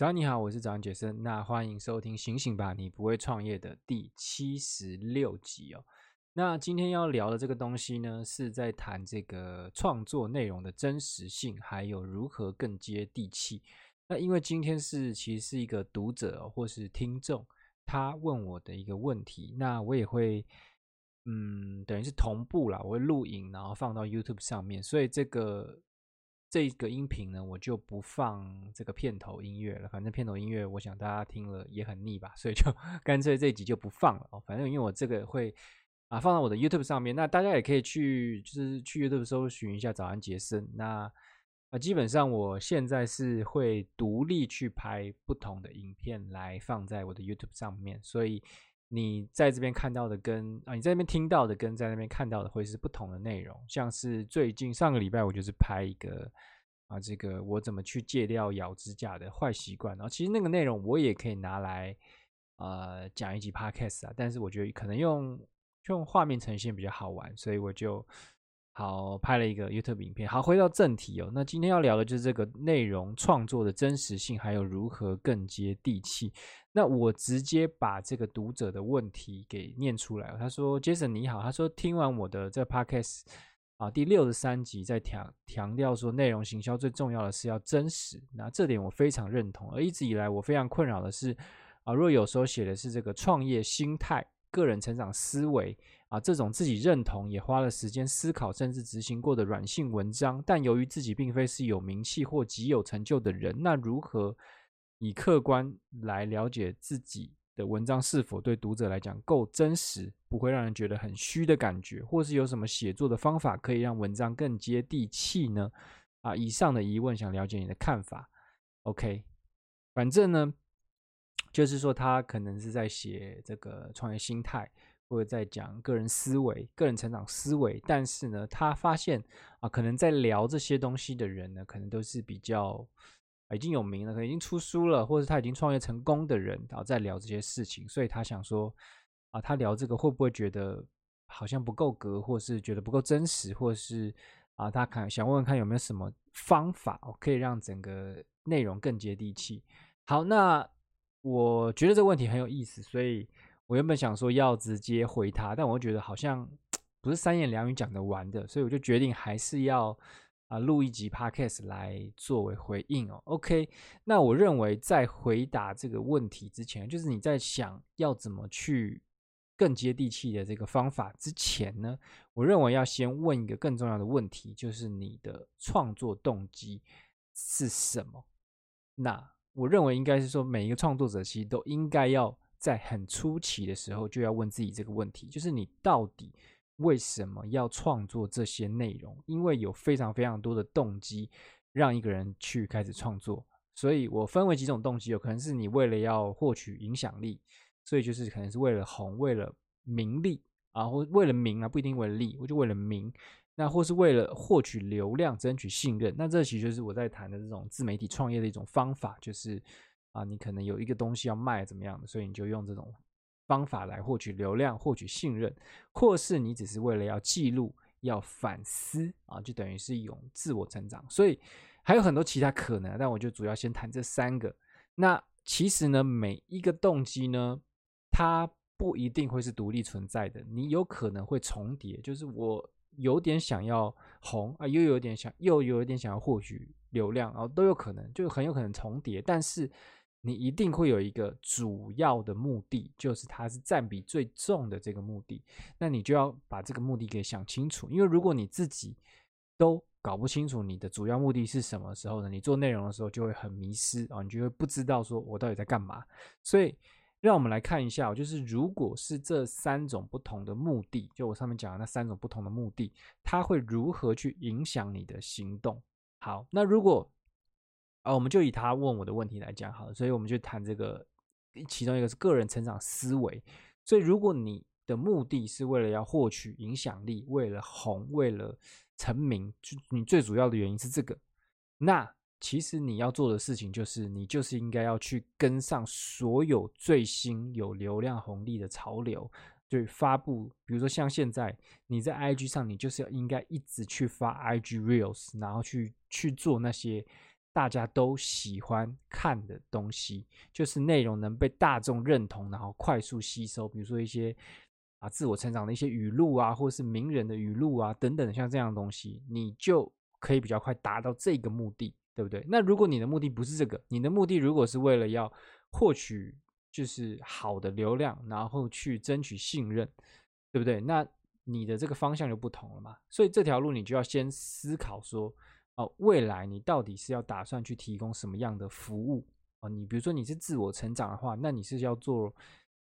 早上你好，我是早安杰森。那欢迎收听《醒醒吧，你不会创业》的第七十六集哦。那今天要聊的这个东西呢，是在谈这个创作内容的真实性，还有如何更接地气。那因为今天是其实是一个读者或是听众，他问我的一个问题，那我也会嗯，等于是同步啦，我会录影，然后放到 YouTube 上面，所以这个。这个音频呢，我就不放这个片头音乐了。反正片头音乐，我想大家听了也很腻吧，所以就 干脆这一集就不放了哦。反正因为我这个会啊放到我的 YouTube 上面，那大家也可以去就是去 YouTube 搜寻一下“早安杰森”。那啊，基本上我现在是会独立去拍不同的影片来放在我的 YouTube 上面，所以。你在这边看到的跟啊，你在那边听到的跟在那边看到的会是不同的内容。像是最近上个礼拜，我就是拍一个啊，这个我怎么去戒掉咬指甲的坏习惯。然后其实那个内容我也可以拿来呃讲一集 Podcast 啊，但是我觉得可能用用画面呈现比较好玩，所以我就。好，拍了一个 YouTube 影片。好，回到正题哦。那今天要聊的就是这个内容创作的真实性，还有如何更接地气。那我直接把这个读者的问题给念出来。他说：“Jason 你好。”他说：“听完我的这个 Podcast 啊，第六十三集在强强调说，内容行销最重要的是要真实。那这点我非常认同。而一直以来我非常困扰的是啊，若有时候写的是这个创业心态、个人成长思维。”啊，这种自己认同也花了时间思考，甚至执行过的软性文章，但由于自己并非是有名气或极有成就的人，那如何以客观来了解自己的文章是否对读者来讲够真实，不会让人觉得很虚的感觉，或是有什么写作的方法可以让文章更接地气呢？啊，以上的疑问想了解你的看法。OK，反正呢，就是说他可能是在写这个创业心态。或者在讲个人思维、个人成长思维，但是呢，他发现啊，可能在聊这些东西的人呢，可能都是比较已经有名了，可能已经出书了，或者他已经创业成功的人，然后在聊这些事情，所以他想说啊，他聊这个会不会觉得好像不够格，或是觉得不够真实，或是啊，他看想问问看有没有什么方法可以让整个内容更接地气。好，那我觉得这个问题很有意思，所以。我原本想说要直接回他，但我觉得好像不是三言两语讲得完的，所以我就决定还是要啊录一集 podcast 来作为回应哦。OK，那我认为在回答这个问题之前，就是你在想要怎么去更接地气的这个方法之前呢，我认为要先问一个更重要的问题，就是你的创作动机是什么？那我认为应该是说每一个创作者其实都应该要。在很初期的时候，就要问自己这个问题，就是你到底为什么要创作这些内容？因为有非常非常多的动机让一个人去开始创作，所以我分为几种动机，有可能是你为了要获取影响力，所以就是可能是为了红、为了名利啊，或为了名啊，不一定为了利，我就为了名，那或是为了获取流量、争取信任，那这其实就是我在谈的这种自媒体创业的一种方法，就是。啊，你可能有一个东西要卖，怎么样的，所以你就用这种方法来获取流量、获取信任，或是你只是为了要记录、要反思啊，就等于是一种自我成长。所以还有很多其他可能，但我就主要先谈这三个。那其实呢，每一个动机呢，它不一定会是独立存在的，你有可能会重叠，就是我有点想要红啊，又有点想，又有一点想要获取流量，然后都有可能，就很有可能重叠，但是。你一定会有一个主要的目的，就是它是占比最重的这个目的。那你就要把这个目的给想清楚，因为如果你自己都搞不清楚你的主要目的是什么时候呢？你做内容的时候就会很迷失啊，你就会不知道说我到底在干嘛。所以，让我们来看一下，就是如果是这三种不同的目的，就我上面讲的那三种不同的目的，它会如何去影响你的行动？好，那如果啊，我们就以他问我的问题来讲好了，所以我们就谈这个，其中一个是个人成长思维。所以，如果你的目的是为了要获取影响力，为了红，为了成名，就你最主要的原因是这个，那其实你要做的事情就是，你就是应该要去跟上所有最新有流量红利的潮流，就发布，比如说像现在你在 IG 上，你就是要应该一直去发 IG Reels，然后去去做那些。大家都喜欢看的东西，就是内容能被大众认同，然后快速吸收。比如说一些啊自我成长的一些语录啊，或者是名人的语录啊等等，像这样的东西，你就可以比较快达到这个目的，对不对？那如果你的目的不是这个，你的目的如果是为了要获取就是好的流量，然后去争取信任，对不对？那你的这个方向就不同了嘛。所以这条路你就要先思考说，哦，未来你到底是要打算去提供什么样的服务啊？你比如说你是自我成长的话，那你是要做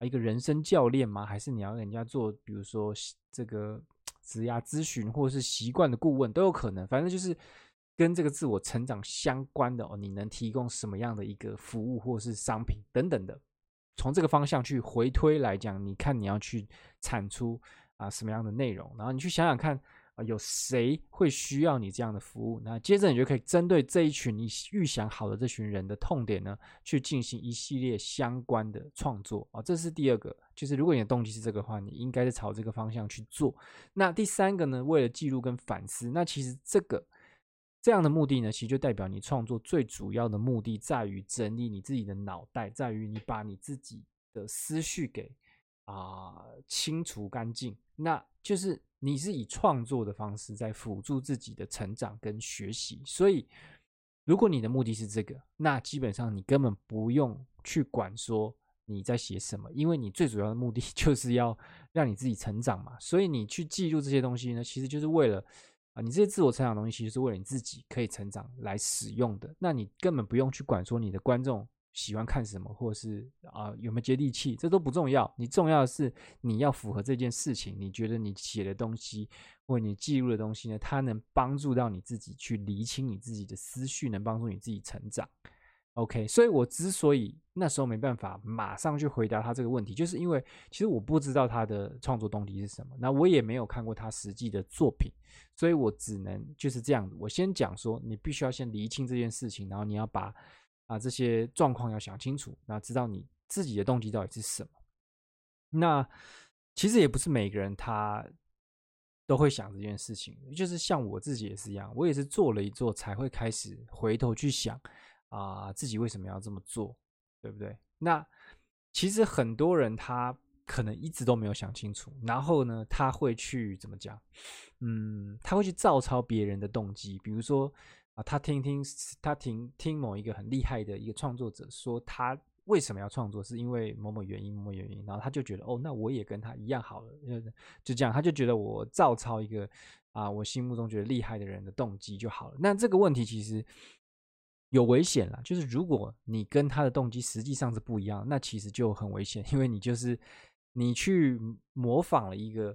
一个人生教练吗？还是你要人家做，比如说这个 职涯咨询或者是习惯的顾问都有可能。反正就是跟这个自我成长相关的哦，你能提供什么样的一个服务或是商品等等的。从这个方向去回推来讲，你看你要去产出啊什么样的内容，然后你去想想看啊，有谁会需要你这样的服务？那接着你就可以针对这一群你预想好的这群人的痛点呢，去进行一系列相关的创作啊。这是第二个，就是如果你的动机是这个的话，你应该是朝这个方向去做。那第三个呢，为了记录跟反思，那其实这个。这样的目的呢，其实就代表你创作最主要的目的在于整理你自己的脑袋，在于你把你自己的思绪给啊、清除干净。那就是你是以创作的方式在辅助自己的成长跟学习。所以，如果你的目的是这个，那基本上你根本不用去管说你在写什么，因为你最主要的目的 就是要让你自己成长嘛。所以你去记录这些东西呢，其实就是为了。啊，你这些自我成长的东西，其实是为了你自己可以成长来使用的。那你根本不用去管说你的观众喜欢看什么，或者是啊有没有接地气，这都不重要。你重要的是你要符合这件事情。你觉得你写的东西或你记录的东西呢，它能帮助到你自己去厘清你自己的思绪，能帮助你自己成长。OK，所以我之所以那时候没办法马上去回答他这个问题，就是因为其实我不知道他的创作动机是什么，那我也没有看过他实际的作品，所以我只能就是这样。我先讲说，你必须要先厘清这件事情，然后你要把啊这些状况要想清楚，然后知道你自己的动机到底是什么。那其实也不是每个人他都会想这件事情，就是像我自己也是一样，我也是做了一做才会开始回头去想。啊，自己为什么要这么做，对不对？那其实很多人他可能一直都没有想清楚，然后呢，他会去怎么讲？嗯，他会去照抄别人的动机，比如说啊，他听听他听听某一个很厉害的一个创作者说他为什么要创作，是因为某某原因、某某原因，然后他就觉得哦，那我也跟他一样好了，就这样，他就觉得我照抄一个啊，我心目中觉得厉害的人的动机就好了。那这个问题其实。有危险了，就是如果你跟他的动机实际上是不一样，那其实就很危险，因为你就是你去模仿了一个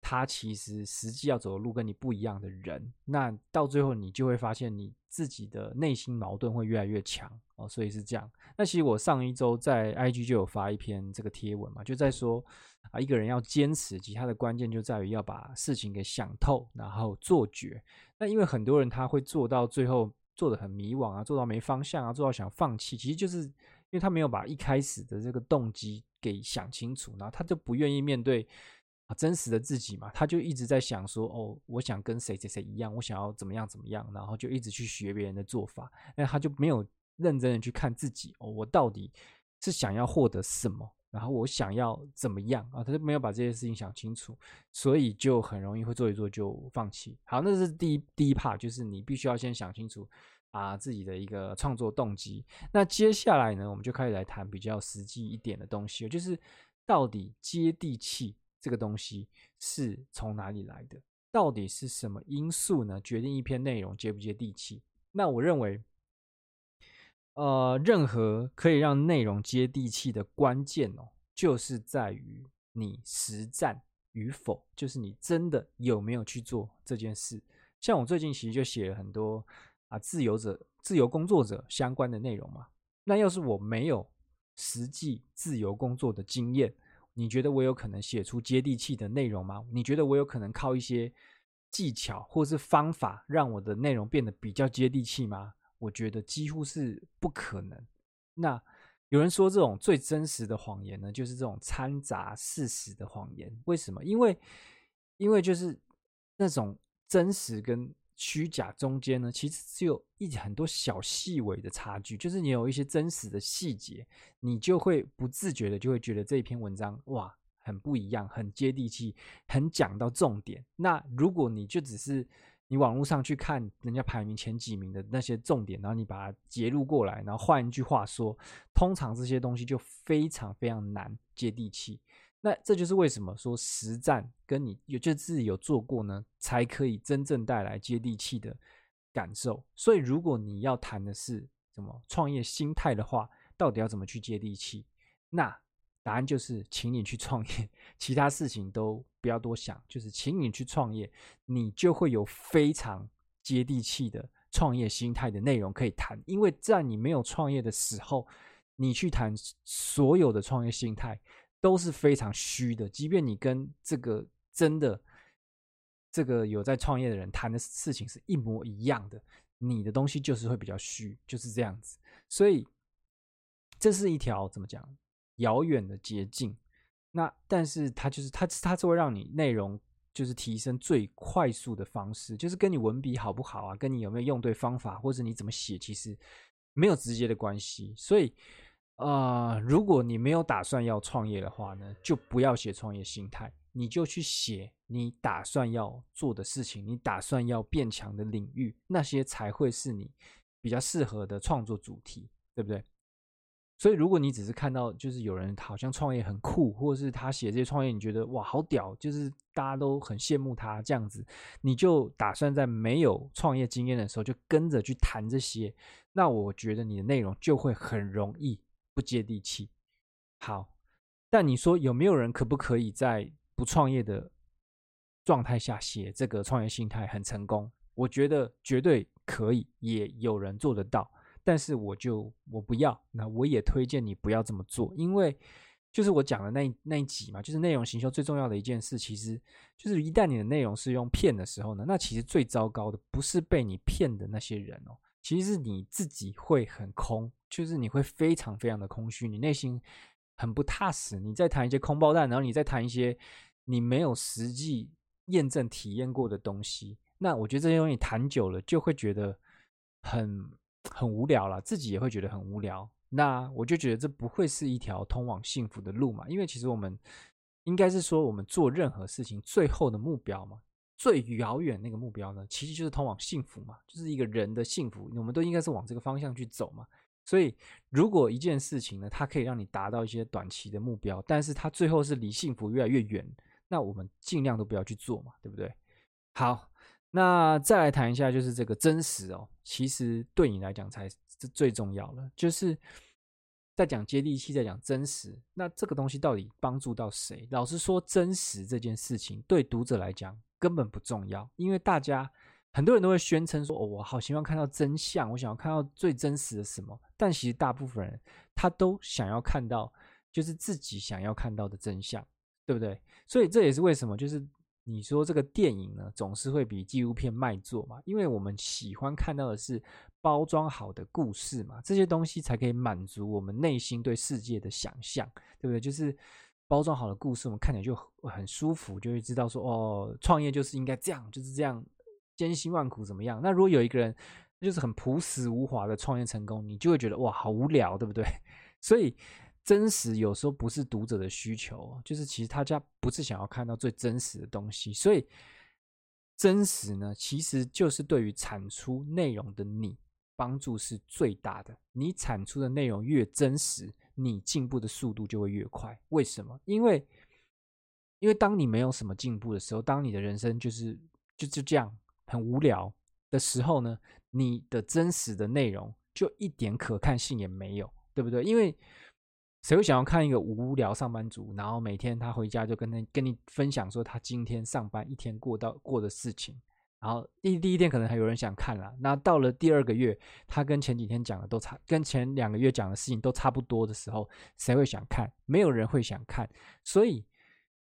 他其实实际要走的路跟你不一样的人，那到最后你就会发现你自己的内心矛盾会越来越强哦，所以是这样。那其实我上一周在 IG 就有发一篇这个贴文嘛，就在说啊，一个人要坚持，其实他的关键就在于要把事情给想透，然后做绝。那因为很多人他会做到最后。做的很迷惘啊，做到没方向啊，做到想放弃，其实就是因为他没有把一开始的这个动机给想清楚，然后他就不愿意面对啊真实的自己嘛，他就一直在想说，哦，我想跟谁谁谁一样，我想要怎么样怎么样，然后就一直去学别人的做法，那他就没有认真的去看自己，哦，我到底是想要获得什么。然后我想要怎么样啊？他就没有把这些事情想清楚，所以就很容易会做一做就放弃。好，那是第一第一 part，就是你必须要先想清楚啊自己的一个创作动机。那接下来呢，我们就开始来谈比较实际一点的东西，就是到底接地气这个东西是从哪里来的？到底是什么因素呢，决定一篇内容接不接地气？那我认为。呃，任何可以让内容接地气的关键哦，就是在于你实战与否，就是你真的有没有去做这件事。像我最近其实就写了很多啊，自由者、自由工作者相关的内容嘛。那要是我没有实际自由工作的经验，你觉得我有可能写出接地气的内容吗？你觉得我有可能靠一些技巧或是方法，让我的内容变得比较接地气吗？我觉得几乎是不可能。那有人说，这种最真实的谎言呢，就是这种掺杂事实的谎言。为什么？因为，因为就是那种真实跟虚假中间呢，其实只有一很多小细微的差距，就是你有一些真实的细节，你就会不自觉的就会觉得这一篇文章哇，很不一样，很接地气，很讲到重点。那如果你就只是你网络上去看人家排名前几名的那些重点，然后你把它截录过来，然后换一句话说，通常这些东西就非常非常难接地气。那这就是为什么说实战跟你有就自己有做过呢，才可以真正带来接地气的感受。所以，如果你要谈的是什么创业心态的话，到底要怎么去接地气？那答案就是，请你去创业，其他事情都不要多想，就是请你去创业，你就会有非常接地气的创业心态的内容可以谈。因为在你没有创业的时候，你去谈所有的创业心态。都是非常虚的，即便你跟这个真的这个有在创业的人谈的事情是一模一样的，你的东西就是会比较虚，就是这样子。所以这是一条怎么讲遥远的捷径。那但是它就是它它是会让你内容就是提升最快速的方式，就是跟你文笔好不好啊，跟你有没有用对方法，或者你怎么写，其实没有直接的关系。所以。啊、如果你没有打算要创业的话呢，就不要写创业心态，你就去写你打算要做的事情，你打算要变强的领域，那些才会是你比较适合的创作主题，对不对？所以，如果你只是看到就是有人好像创业很酷，或者是他写这些创业，你觉得哇好屌，就是大家都很羡慕他这样子，你就打算在没有创业经验的时候就跟着去谈这些，那我觉得你的内容就会很容易。不接地气，好，但你说有没有人可不可以在不创业的状态下写这个创业心态很成功？我觉得绝对可以，也有人做得到。但是我就我不要，那我也推荐你不要这么做，因为就是我讲的那那一集嘛，就是内容行销最重要的一件事，其实就是一旦你的内容是用骗的时候呢，那其实最糟糕的不是被你骗的那些人哦。其实是你自己会很空，就是你会非常非常的空虚，你内心很不踏实。你在谈一些空包弹，然后你再谈一些你没有实际验证体验过的东西，那我觉得这些东西谈久了就会觉得很很无聊了，自己也会觉得很无聊。那我就觉得这不会是一条通往幸福的路嘛，因为其实我们应该是说，我们做任何事情最后的目标嘛。最遥远那个目标呢，其实就是通往幸福嘛，就是一个人的幸福，我们都应该是往这个方向去走嘛。所以，如果一件事情呢，它可以让你达到一些短期的目标，但是它最后是离幸福越来越远，那我们尽量都不要去做嘛，对不对？好，那再来谈一下，就是这个真实哦，其实对你来讲才是最重要的，就是在讲接地气，在讲真实，那这个东西到底帮助到谁？老实说，真实这件事情对读者来讲。根本不重要，因为大家很多人都会宣称说：“哦，我好希望看到真相，我想要看到最真实的什么。”但其实大部分人他都想要看到，就是自己想要看到的真相，对不对？所以这也是为什么，就是你说这个电影呢，总是会比纪录片卖座嘛，因为我们喜欢看到的是包装好的故事嘛，这些东西才可以满足我们内心对世界的想象，对不对？就是。包装好的故事，我们看起来就很舒服，就会知道说哦，创业就是应该这样，就是这样千辛万苦怎么样？那如果有一个人就是很朴实无华的创业成功，你就会觉得哇，好无聊，对不对？所以真实有时候不是读者的需求，就是其实他家不是想要看到最真实的东西，所以真实呢，其实就是对于产出内容的你帮助是最大的。你产出的内容越真实。你进步的速度就会越快，为什么？因为，因为当你没有什么进步的时候，当你的人生就是就就这样很无聊的时候呢，你的真实的内容就一点可看性也没有，对不对？因为谁会想要看一个无聊上班族，然后每天他回家就跟他跟你分享说他今天上班一天过到过的事情？然后第第一天可能还有人想看了，那到了第二个月，他跟前几天讲的都差，跟前两个月讲的事情都差不多的时候，谁会想看？没有人会想看。所以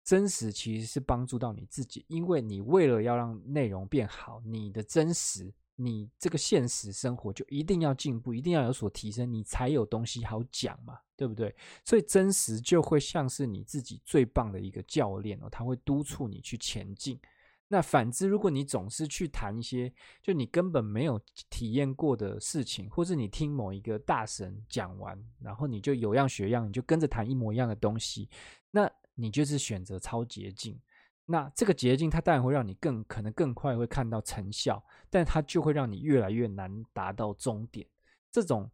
真实其实是帮助到你自己，因为你为了要让内容变好，你的真实，你这个现实生活就一定要进步，一定要有所提升，你才有东西好讲嘛，对不对？所以真实就会像是你自己最棒的一个教练哦，他会督促你去前进。那反之，如果你总是去谈一些就你根本没有体验过的事情，或是你听某一个大神讲完，然后你就有样学样，你就跟着谈一模一样的东西，那你就是选择超捷径。那这个捷径它当然会让你更可能更快会看到成效，但它就会让你越来越难达到终点。这种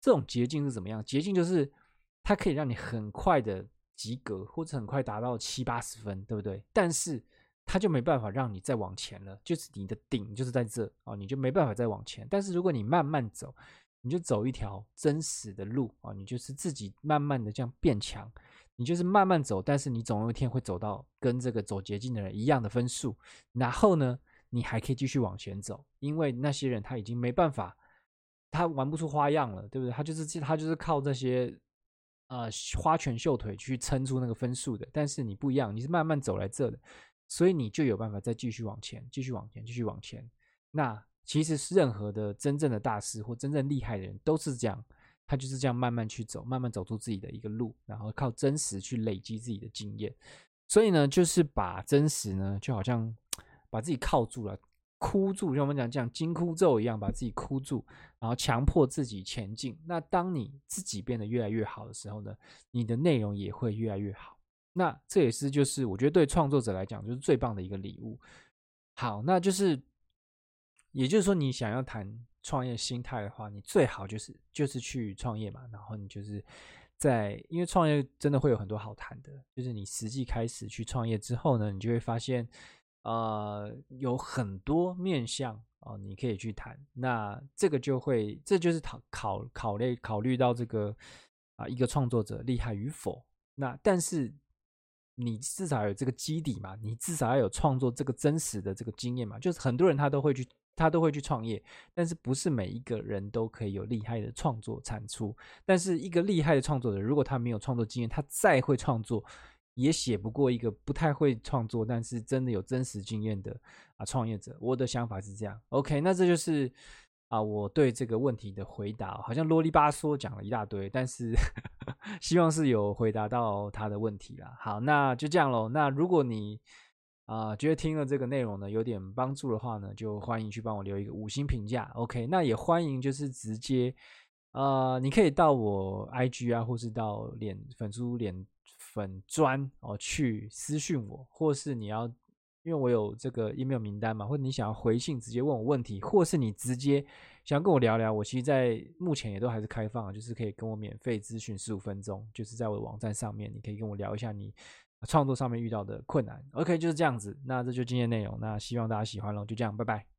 这种捷径是怎么样？捷径就是它可以让你很快的及格，或者很快达到七八十分，对不对？但是它就没办法让你再往前了，就是你的顶就是在这啊，你就没办法再往前。但是如果你慢慢走，你就走一条真实的路啊，你就是自己慢慢的这样变强，你就是慢慢走，但是你总有一天会走到跟这个走捷径的人一样的分数。然后呢，你还可以继续往前走，因为那些人他已经没办法，他玩不出花样了，对不对？他就是他就是靠这些呃花拳绣腿去撑出那个分数的。但是你不一样，你是慢慢走来这的。所以你就有办法再继续往前，继续往前，继续往前。那其实是任何的真正的大师或真正厉害的人都是这样，他就是这样慢慢去走，慢慢走出自己的一个路，然后靠真实去累积自己的经验。所以呢，就是把真实呢，就好像把自己铐住了，箍住，像我们讲这样紧箍咒一样，把自己箍住，然后强迫自己前进。那当你自己变得越来越好的时候呢，你的内容也会越来越好。那这也是就是我觉得对创作者来讲就是最棒的一个礼物。好，那就是也就是说，你想要谈创业心态的话，你最好就是就是去创业嘛。然后你就是在因为创业真的会有很多好谈的，就是你实际开始去创业之后呢，你就会发现呃有很多面向哦，你可以去谈。那这个就会这就是考考考虑考虑到这个啊一个创作者厉害与否。那但是。你至少有这个基底嘛，你至少要有创作这个真实的这个经验嘛。就是很多人他都会去，他都会去创业，但是不是每一个人都可以有厉害的创作产出。但是一个厉害的创作者，如果他没有创作经验，他再会创作，也写不过一个不太会创作，但是真的有真实经验的啊创业者。我的想法是这样。OK，那这就是。啊，我对这个问题的回答好像啰里吧嗦讲了一大堆，但是 希望是有回答到他的问题啦。好，那就这样喽。那如果你啊、觉得听了这个内容呢有点帮助的话呢，就欢迎去帮我留一个五星评价。OK，那也欢迎就是直接呃，你可以到我 IG 啊，或是到脸粉书脸粉砖哦去私讯我，或是你要。因为我有这个 email 名单嘛，或者你想要回信直接问我问题，或是你直接想跟我聊聊，我其实在目前也都还是开放，就是可以跟我免费咨询十五分钟，就是在我的网站上面，你可以跟我聊一下你创作上面遇到的困难。OK，就是这样子，那这就今天内容，那希望大家喜欢喽，就这样，拜拜。